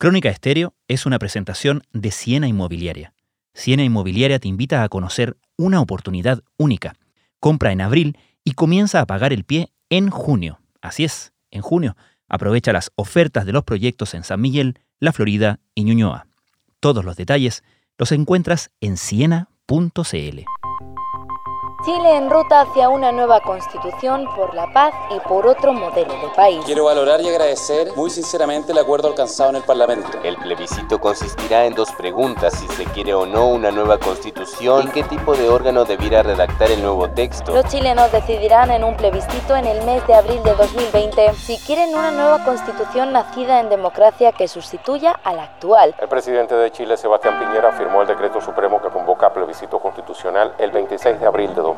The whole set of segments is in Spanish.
Crónica Estéreo es una presentación de Siena Inmobiliaria. Siena Inmobiliaria te invita a conocer una oportunidad única. Compra en abril y comienza a pagar el pie en junio. Así es, en junio. Aprovecha las ofertas de los proyectos en San Miguel, La Florida y Ñuñoa. Todos los detalles los encuentras en siena.cl. Chile en ruta hacia una nueva constitución por la paz y por otro modelo de país. Quiero valorar y agradecer muy sinceramente el acuerdo alcanzado en el Parlamento. El plebiscito consistirá en dos preguntas, si se quiere o no una nueva constitución y qué tipo de órgano debiera redactar el nuevo texto. Los chilenos decidirán en un plebiscito en el mes de abril de 2020 si quieren una nueva constitución nacida en democracia que sustituya a la actual. El presidente de Chile, Sebastián Piñera, firmó el decreto supremo que convoca plebiscito constitucional el 26 de abril de 2020.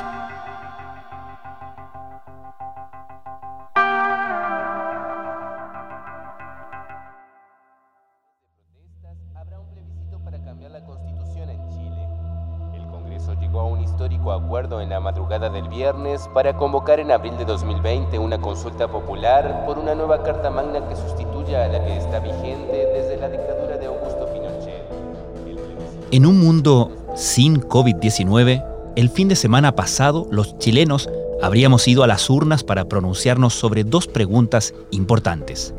Congreso llegó a un histórico acuerdo en la madrugada del viernes para convocar en abril de 2020 una consulta popular por una nueva Carta Magna que sustituya a la que está vigente desde la dictadura de Augusto Pinochet. En un mundo sin COVID-19, el fin de semana pasado los chilenos habríamos ido a las urnas para pronunciarnos sobre dos preguntas importantes.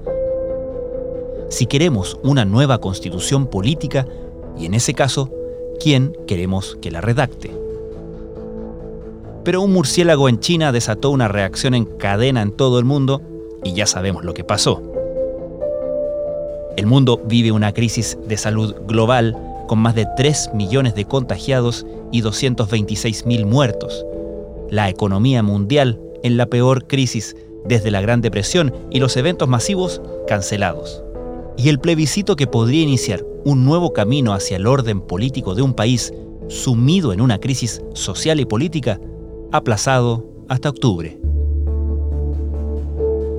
Si queremos una nueva constitución política y en ese caso, ¿quién queremos que la redacte? Pero un murciélago en China desató una reacción en cadena en todo el mundo y ya sabemos lo que pasó. El mundo vive una crisis de salud global con más de 3 millones de contagiados y 226 mil muertos. La economía mundial en la peor crisis desde la Gran Depresión y los eventos masivos cancelados. Y el plebiscito que podría iniciar un nuevo camino hacia el orden político de un país sumido en una crisis social y política, aplazado hasta octubre.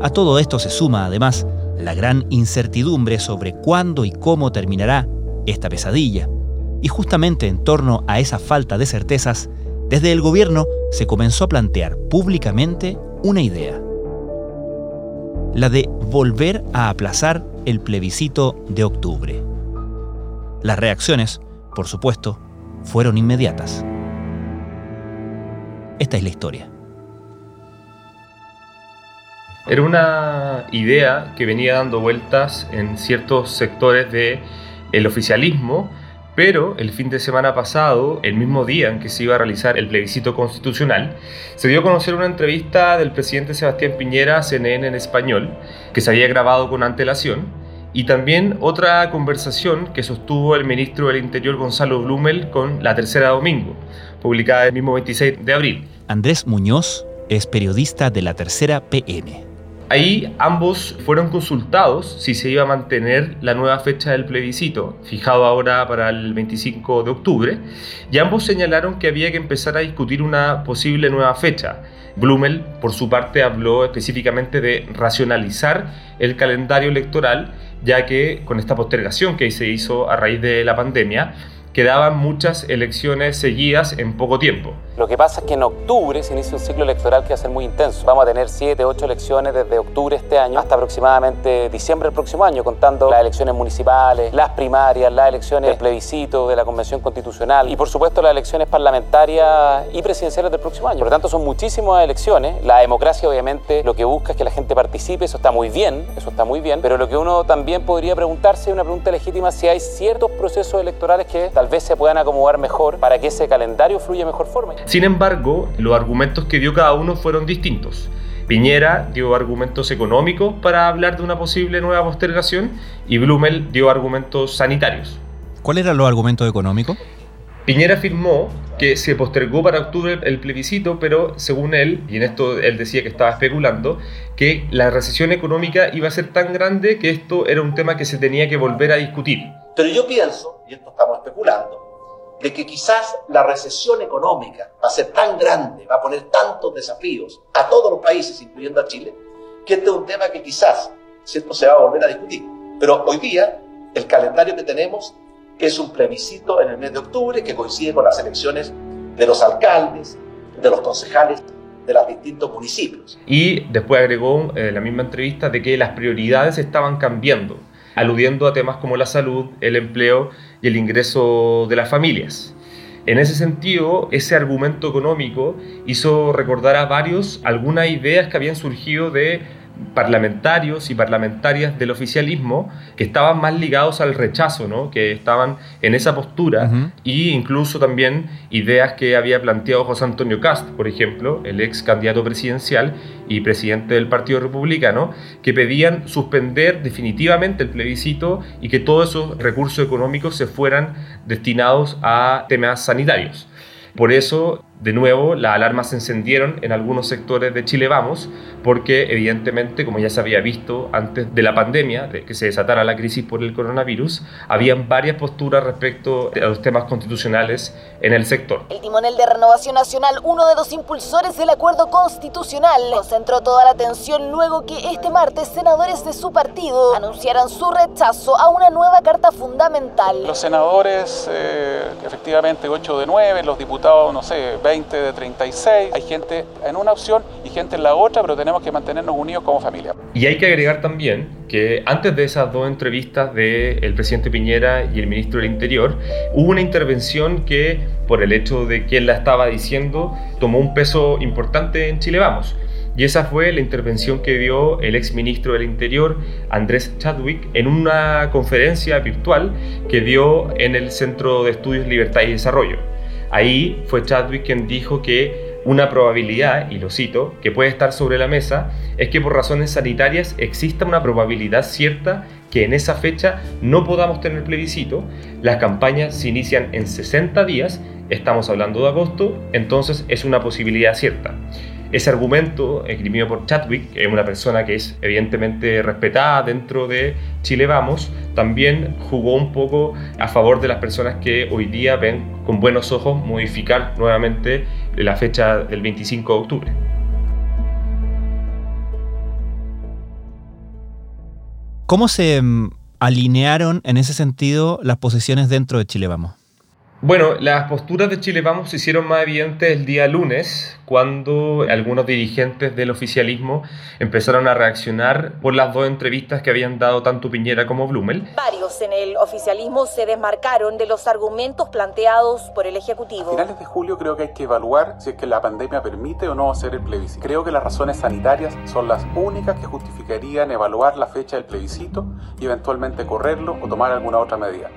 A todo esto se suma, además, la gran incertidumbre sobre cuándo y cómo terminará esta pesadilla. Y justamente en torno a esa falta de certezas, desde el gobierno se comenzó a plantear públicamente una idea. La de volver a aplazar el plebiscito de octubre. Las reacciones, por supuesto, fueron inmediatas. Esta es la historia. Era una idea que venía dando vueltas en ciertos sectores del el oficialismo, pero el fin de semana pasado, el mismo día en que se iba a realizar el plebiscito constitucional, se dio a conocer una entrevista del presidente Sebastián Piñera a CNN en español, que se había grabado con antelación, y también otra conversación que sostuvo el ministro del Interior Gonzalo Blumel con La Tercera Domingo, publicada el mismo 26 de abril. Andrés Muñoz es periodista de la tercera PM. Ahí ambos fueron consultados si se iba a mantener la nueva fecha del plebiscito, fijado ahora para el 25 de octubre, y ambos señalaron que había que empezar a discutir una posible nueva fecha. Blumel, por su parte, habló específicamente de racionalizar el calendario electoral, ya que con esta postergación que se hizo a raíz de la pandemia, quedaban muchas elecciones seguidas en poco tiempo. Lo que pasa es que en octubre se inicia un ciclo electoral que va a ser muy intenso. Vamos a tener 7, 8 elecciones desde octubre este año hasta aproximadamente diciembre del próximo año, contando las elecciones municipales, las primarias, las elecciones del plebiscito, de la Convención Constitucional y por supuesto las elecciones parlamentarias y presidenciales del próximo año. Por lo tanto, son muchísimas elecciones. La democracia obviamente lo que busca es que la gente participe, eso está muy bien, eso está muy bien, pero lo que uno también podría preguntarse, una pregunta legítima, si hay ciertos procesos electorales que tal vez se puedan acomodar mejor para que ese calendario fluya de mejor forma. Sin embargo, los argumentos que dio cada uno fueron distintos. Piñera dio argumentos económicos para hablar de una posible nueva postergación y Blumel dio argumentos sanitarios. ¿Cuál era los argumentos económicos? Piñera afirmó que se postergó para octubre el plebiscito, pero según él, y en esto él decía que estaba especulando, que la recesión económica iba a ser tan grande que esto era un tema que se tenía que volver a discutir. Pero yo pienso, y esto estamos especulando, de que quizás la recesión económica va a ser tan grande, va a poner tantos desafíos a todos los países, incluyendo a Chile, que este es un tema que quizás, ¿cierto?, se va a volver a discutir. Pero hoy día, el calendario que tenemos es un plebiscito en el mes de octubre que coincide con las elecciones de los alcaldes, de los concejales de los distintos municipios. Y después agregó eh, la misma entrevista de que las prioridades estaban cambiando, aludiendo a temas como la salud, el empleo y el ingreso de las familias. En ese sentido, ese argumento económico hizo recordar a varios algunas ideas que habían surgido de parlamentarios y parlamentarias del oficialismo que estaban más ligados al rechazo, ¿no? que estaban en esa postura, e incluso también ideas que había planteado José Antonio Cast, por ejemplo, el ex candidato presidencial y presidente del Partido Republicano, que pedían suspender definitivamente el plebiscito y que todos esos recursos económicos se fueran destinados a temas sanitarios. Por eso de nuevo, las alarmas se encendieron en algunos sectores de Chile Vamos, porque evidentemente, como ya se había visto antes de la pandemia, de que se desatara la crisis por el coronavirus, habían varias posturas respecto a los temas constitucionales en el sector. El timonel de Renovación Nacional, uno de los impulsores del acuerdo constitucional, concentró toda la atención luego que este martes senadores de su partido anunciaran su rechazo a una nueva carta fundamental. Los senadores, eh, efectivamente, 8 de 9, los diputados, no sé, 20 de 36, hay gente en una opción y gente en la otra, pero tenemos que mantenernos unidos como familia. Y hay que agregar también que antes de esas dos entrevistas del presidente Piñera y el ministro del Interior, hubo una intervención que, por el hecho de que él la estaba diciendo, tomó un peso importante en Chile Vamos. Y esa fue la intervención que dio el ex ministro del Interior, Andrés Chadwick, en una conferencia virtual que dio en el Centro de Estudios Libertad y Desarrollo. Ahí fue Chadwick quien dijo que una probabilidad, y lo cito, que puede estar sobre la mesa, es que por razones sanitarias exista una probabilidad cierta que en esa fecha no podamos tener plebiscito. Las campañas se inician en 60 días, estamos hablando de agosto, entonces es una posibilidad cierta. Ese argumento esgrimido por Chadwick, que es una persona que es evidentemente respetada dentro de Chile Vamos, también jugó un poco a favor de las personas que hoy día ven con buenos ojos modificar nuevamente la fecha del 25 de octubre. ¿Cómo se mm, alinearon en ese sentido las posiciones dentro de Chile Vamos? Bueno, las posturas de Chile Vamos se hicieron más evidentes el día lunes, cuando algunos dirigentes del oficialismo empezaron a reaccionar por las dos entrevistas que habían dado tanto Piñera como Blumel. Varios en el oficialismo se desmarcaron de los argumentos planteados por el Ejecutivo. A finales de julio creo que hay que evaluar si es que la pandemia permite o no hacer el plebiscito. Creo que las razones sanitarias son las únicas que justificarían evaluar la fecha del plebiscito y eventualmente correrlo o tomar alguna otra medida.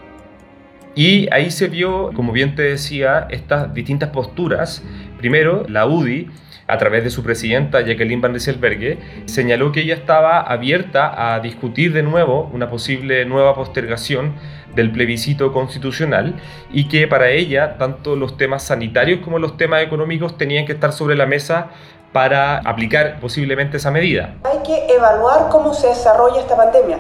Y ahí se vio, como bien te decía, estas distintas posturas. Primero, la UDI, a través de su presidenta Jacqueline Van Rieselberghe, señaló que ella estaba abierta a discutir de nuevo una posible nueva postergación del plebiscito constitucional y que para ella tanto los temas sanitarios como los temas económicos tenían que estar sobre la mesa para aplicar posiblemente esa medida. Hay que evaluar cómo se desarrolla esta pandemia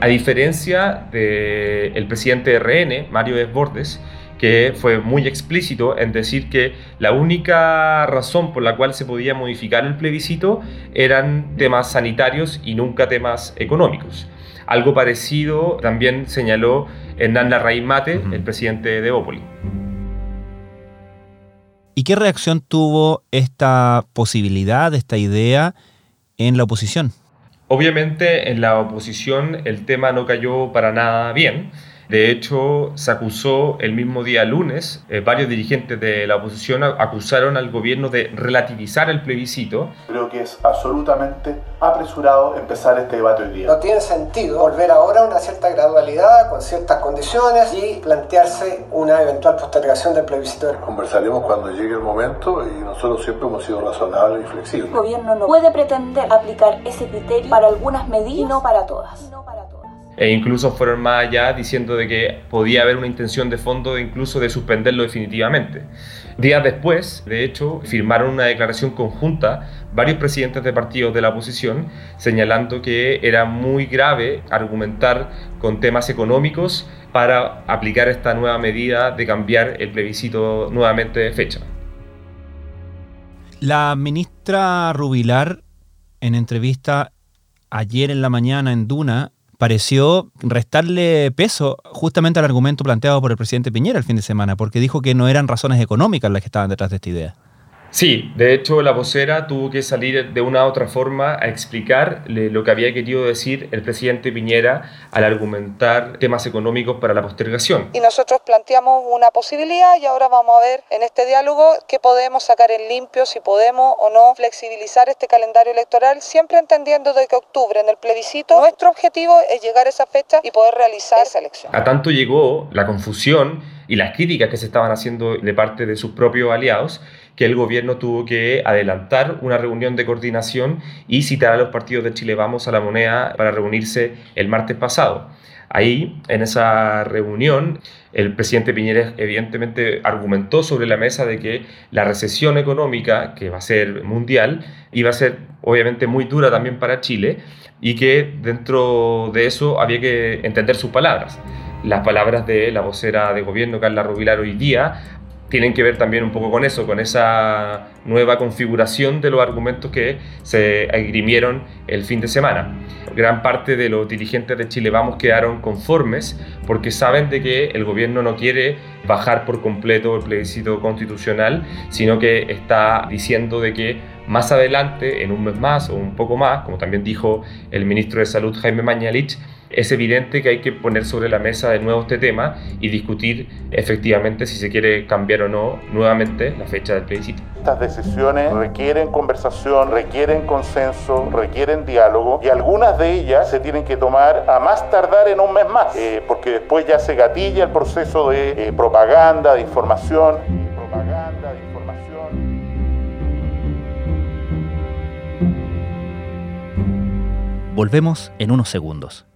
a diferencia del presidente de RN, Mario Desbordes, que fue muy explícito en decir que la única razón por la cual se podía modificar el plebiscito eran temas sanitarios y nunca temas económicos. Algo parecido también señaló Hernán Larraín Mate, el presidente de Opoli. ¿Y qué reacción tuvo esta posibilidad, esta idea en la oposición? Obviamente en la oposición el tema no cayó para nada bien. De hecho, se acusó el mismo día lunes, eh, varios dirigentes de la oposición acusaron al gobierno de relativizar el plebiscito. Creo que es absolutamente apresurado empezar este debate hoy día. No tiene sentido volver ahora a una cierta gradualidad, con ciertas condiciones y plantearse una eventual postergación del plebiscito. Conversaremos cuando llegue el momento y nosotros siempre hemos sido razonables y flexibles. El gobierno no puede pretender aplicar ese criterio para algunas medidas y no para todas e incluso fueron más allá diciendo de que podía haber una intención de fondo incluso de suspenderlo definitivamente. Días después, de hecho, firmaron una declaración conjunta varios presidentes de partidos de la oposición señalando que era muy grave argumentar con temas económicos para aplicar esta nueva medida de cambiar el plebiscito nuevamente de fecha. La ministra Rubilar, en entrevista ayer en la mañana en Duna, pareció restarle peso justamente al argumento planteado por el presidente Piñera el fin de semana, porque dijo que no eran razones económicas las que estaban detrás de esta idea. Sí, de hecho la vocera tuvo que salir de una u otra forma a explicar lo que había querido decir el presidente Piñera al argumentar temas económicos para la postergación. Y nosotros planteamos una posibilidad y ahora vamos a ver en este diálogo qué podemos sacar en limpio, si podemos o no flexibilizar este calendario electoral, siempre entendiendo de que octubre en el plebiscito nuestro objetivo es llegar a esa fecha y poder realizar esa elección. A tanto llegó la confusión y las críticas que se estaban haciendo de parte de sus propios aliados que el gobierno tuvo que adelantar una reunión de coordinación y citar a los partidos de Chile Vamos a la moneda para reunirse el martes pasado. Ahí, en esa reunión, el presidente Piñera evidentemente argumentó sobre la mesa de que la recesión económica, que va a ser mundial, iba a ser obviamente muy dura también para Chile y que dentro de eso había que entender sus palabras. Las palabras de la vocera de gobierno, Carla Rubilar, hoy día tienen que ver también un poco con eso, con esa nueva configuración de los argumentos que se agrimieron el fin de semana. Gran parte de los dirigentes de Chile Vamos quedaron conformes porque saben de que el gobierno no quiere bajar por completo el plebiscito constitucional, sino que está diciendo de que más adelante, en un mes más o un poco más, como también dijo el ministro de Salud Jaime Mañalich, es evidente que hay que poner sobre la mesa de nuevo este tema y discutir efectivamente si se quiere cambiar o no nuevamente la fecha del plebiscito. Estas decisiones requieren conversación, requieren consenso, requieren diálogo y algunas de ellas se tienen que tomar a más tardar en un mes más, eh, porque después ya se gatilla el proceso de eh, propaganda, de información. Propaganda, de información. Volvemos en unos segundos.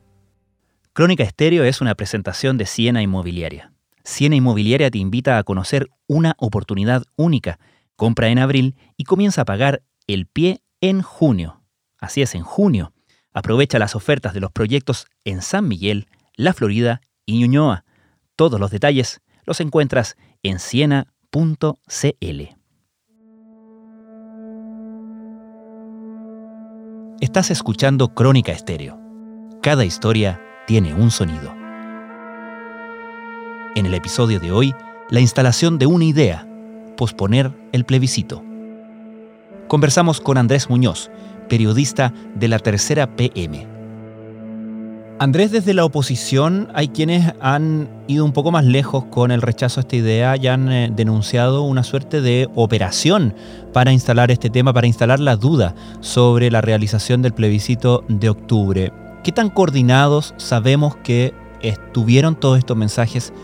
Crónica Estéreo es una presentación de Siena Inmobiliaria. Siena Inmobiliaria te invita a conocer una oportunidad única. Compra en abril y comienza a pagar el pie en junio. Así es, en junio. Aprovecha las ofertas de los proyectos en San Miguel, La Florida y Ñuñoa. Todos los detalles los encuentras en siena.cl. Estás escuchando Crónica Estéreo. Cada historia tiene un sonido. En el episodio de hoy, la instalación de una idea, posponer el plebiscito. Conversamos con Andrés Muñoz, periodista de la tercera PM. Andrés, desde la oposición hay quienes han ido un poco más lejos con el rechazo a esta idea y han eh, denunciado una suerte de operación para instalar este tema, para instalar la duda sobre la realización del plebiscito de octubre. ¿Qué tan coordinados sabemos que estuvieron todos estos mensajes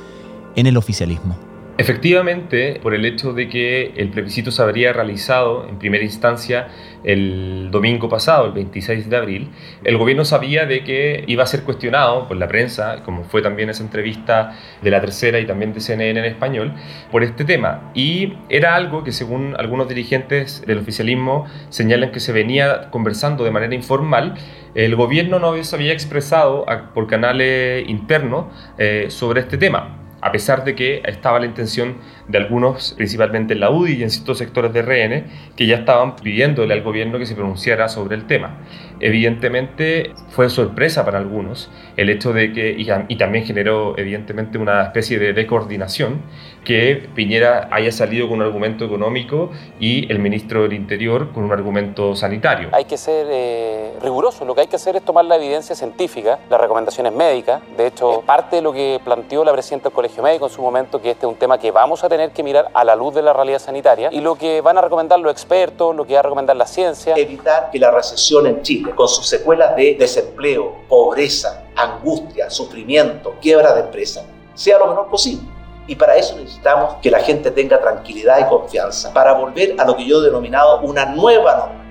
en el oficialismo? Efectivamente, por el hecho de que el plebiscito se habría realizado en primera instancia el domingo pasado, el 26 de abril, el gobierno sabía de que iba a ser cuestionado por la prensa, como fue también esa entrevista de la tercera y también de CNN en español, por este tema. Y era algo que según algunos dirigentes del oficialismo señalan que se venía conversando de manera informal el gobierno no se había expresado por canales internos eh, sobre este tema a pesar de que estaba la intención de algunos, principalmente en la UDI y en ciertos sectores de RN, que ya estaban pidiéndole al gobierno que se pronunciara sobre el tema. Evidentemente fue sorpresa para algunos el hecho de que, y, también generó evidentemente una especie de, de coordinación, que Piñera haya salido con un argumento económico y el ministro del Interior con un argumento sanitario. Hay que ser eh, riguroso, lo que hay que hacer es tomar la evidencia científica, las recomendaciones médicas, de hecho, parte de lo que planteó la presidenta del Colegio Médico en su momento, que este es un tema que vamos a tener que mirar a la luz de la realidad sanitaria, y lo que van a recomendar los expertos, lo que va a recomendar la ciencia. Evitar que la recesión en Chile, con sus secuelas de desempleo, pobreza, angustia, sufrimiento, quiebra de empresa, sea lo menor posible. Y para eso necesitamos que la gente tenga tranquilidad y confianza, para volver a lo que yo he denominado una nueva normalidad.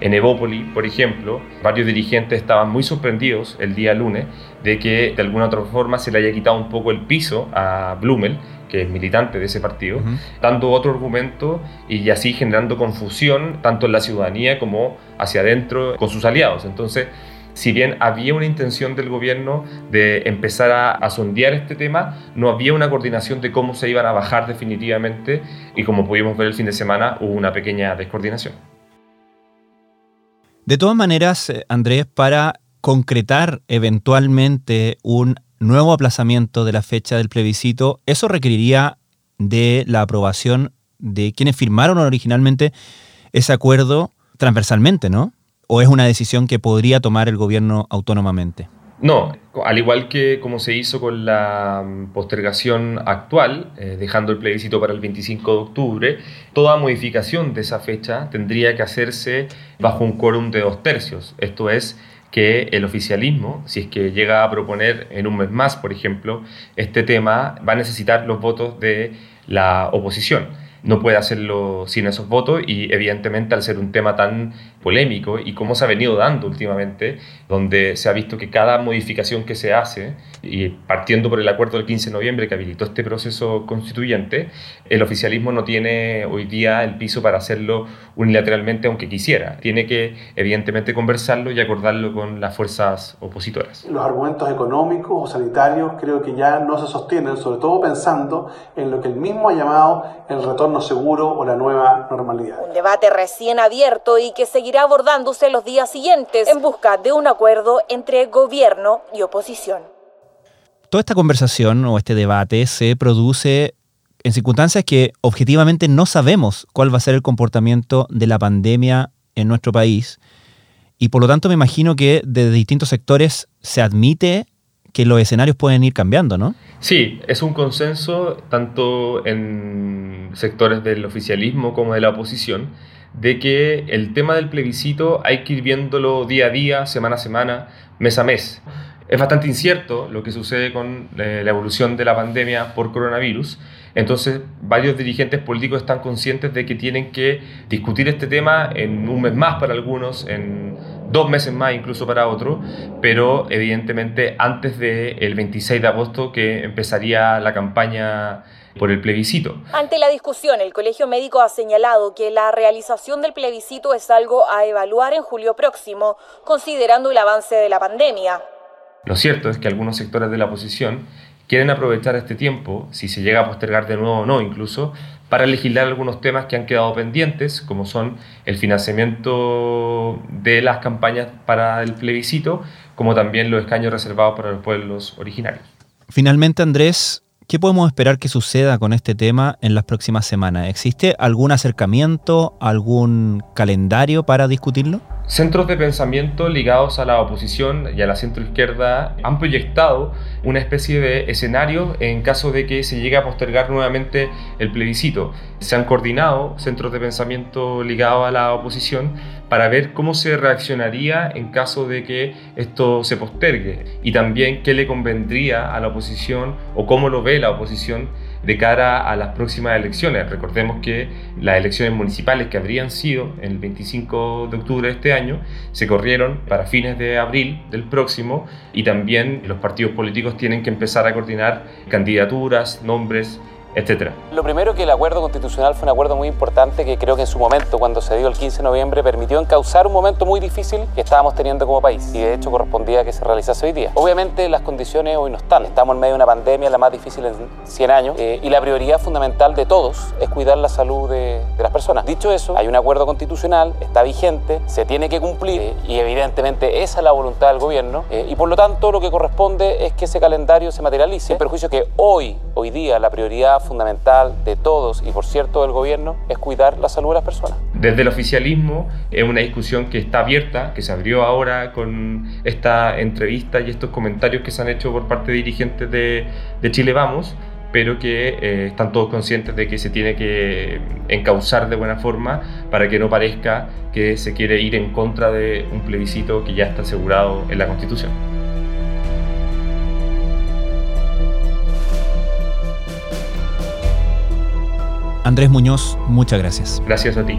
En Evópoli, por ejemplo, varios dirigentes estaban muy sorprendidos el día lunes de que de alguna otra forma se le haya quitado un poco el piso a Blumel, que es militante de ese partido, dando otro argumento y así generando confusión tanto en la ciudadanía como hacia adentro con sus aliados. Entonces, si bien había una intención del gobierno de empezar a, sondear este tema, no había una coordinación de cómo se iban a bajar definitivamente y como pudimos ver el fin de semana hubo una pequeña descoordinación. De todas maneras, eh, Andrés, para concretar eventualmente un nuevo aplazamiento de la fecha del plebiscito, eso requeriría de la aprobación de quienes firmaron originalmente ese acuerdo transversalmente, ¿no? ¿O es una decisión que podría tomar el gobierno autónomamente? No, al igual que como se hizo con la mm, postergación actual, eh, dejando el plebiscito para el 25 de octubre, toda modificación de esa fecha tendría que hacerse bajo un quórum de dos tercios. Esto es, que el oficialismo, si es que llega a proponer en un mes más, por ejemplo, este tema, va a necesitar los votos de la oposición. No puede hacerlo sin esos votos y evidentemente al ser un tema tan polémico y como se ha venido dando últimamente, donde se ha visto que cada modificación que se hace, y partiendo por el acuerdo del 15 de noviembre que habilitó este proceso constituyente, el oficialismo no tiene hoy día el piso para hacerlo unilateralmente aunque quisiera. Tiene que evidentemente conversarlo y acordarlo con las fuerzas opositoras. Los argumentos económicos o sanitarios creo que ya no se sostienen, sobre todo pensando en lo que el mismo ha llamado el retorno seguro o la nueva normalidad. Un debate recién abierto y que seguirá abordándose los días siguientes en busca de un acuerdo entre gobierno y oposición. Toda esta conversación o este debate se produce en circunstancias que objetivamente no sabemos cuál va a ser el comportamiento de la pandemia en nuestro país. Y por lo tanto me imagino que desde distintos sectores se admite que los escenarios pueden ir cambiando, ¿no? Sí, es un consenso tanto en sectores del oficialismo como de la oposición de que el tema del plebiscito hay que ir viéndolo día a día, semana a semana, mes a mes. Es bastante incierto lo que sucede con eh, la evolución de la pandemia por coronavirus. Entonces, varios dirigentes políticos están conscientes de que tienen que discutir este tema en un mes más para algunos, en dos meses más incluso para otros, pero evidentemente antes del 26 de agosto que empezaría la campaña por el plebiscito. Ante la discusión, el Colegio Médico ha señalado que la realización del plebiscito es algo a evaluar en julio próximo, considerando el avance de la pandemia. Lo cierto es que algunos sectores de la oposición quieren aprovechar este tiempo, si se llega a postergar de nuevo o no incluso, para legislar algunos temas que han quedado pendientes, como son el financiamiento de las campañas para el plebiscito, como también los escaños reservados para los pueblos originarios. Finalmente, Andrés, ¿qué podemos esperar que suceda con este tema en las próximas semanas? ¿Existe algún acercamiento, algún calendario para discutirlo? Centros de pensamiento ligados a la oposición y a la centroizquierda han proyectado una especie de escenario en caso de que se llegue a postergar nuevamente el plebiscito. Se han coordinado centros de pensamiento ligados a la oposición para ver cómo se reaccionaría en caso de que esto se postergue y también qué le convendría a la oposición o cómo lo ve la oposición de cara a las próximas elecciones. Recordemos que las elecciones municipales que habrían sido el 25 de octubre de este año se corrieron para fines de abril del próximo y también los partidos políticos tienen que empezar a coordinar candidaturas, nombres Lo primero que el acuerdo constitucional fue un acuerdo muy importante que creo que en su momento, cuando se dio el 15 de noviembre, permitió encauzar un momento muy difícil que estábamos teniendo como país. Y de hecho correspondía que se realizase hoy día. Obviamente las condiciones hoy no están, estamos en medio de una pandemia, la más difícil en 100 años. Eh, y la prioridad fundamental de todos es cuidar la salud de, las personas. Dicho eso, hay un acuerdo constitucional, está vigente, se tiene que cumplir eh, y evidentemente esa es la voluntad del gobierno eh, y por lo tanto lo que corresponde es que ese calendario se materialice, en perjuicio que hoy, hoy día la fundamental de todos y por cierto del gobierno es cuidar la salud de las personas. Desde el oficialismo es una discusión que está abierta, que se abrió ahora con esta entrevista y estos comentarios que se han hecho por parte de dirigentes de, de Chile Vamos pero que eh, están todos conscientes de que se tiene que encauzar de buena forma para que no parezca que se quiere ir en contra de un plebiscito que ya está asegurado en la Constitución. Andrés Muñoz, muchas gracias. Gracias a ti.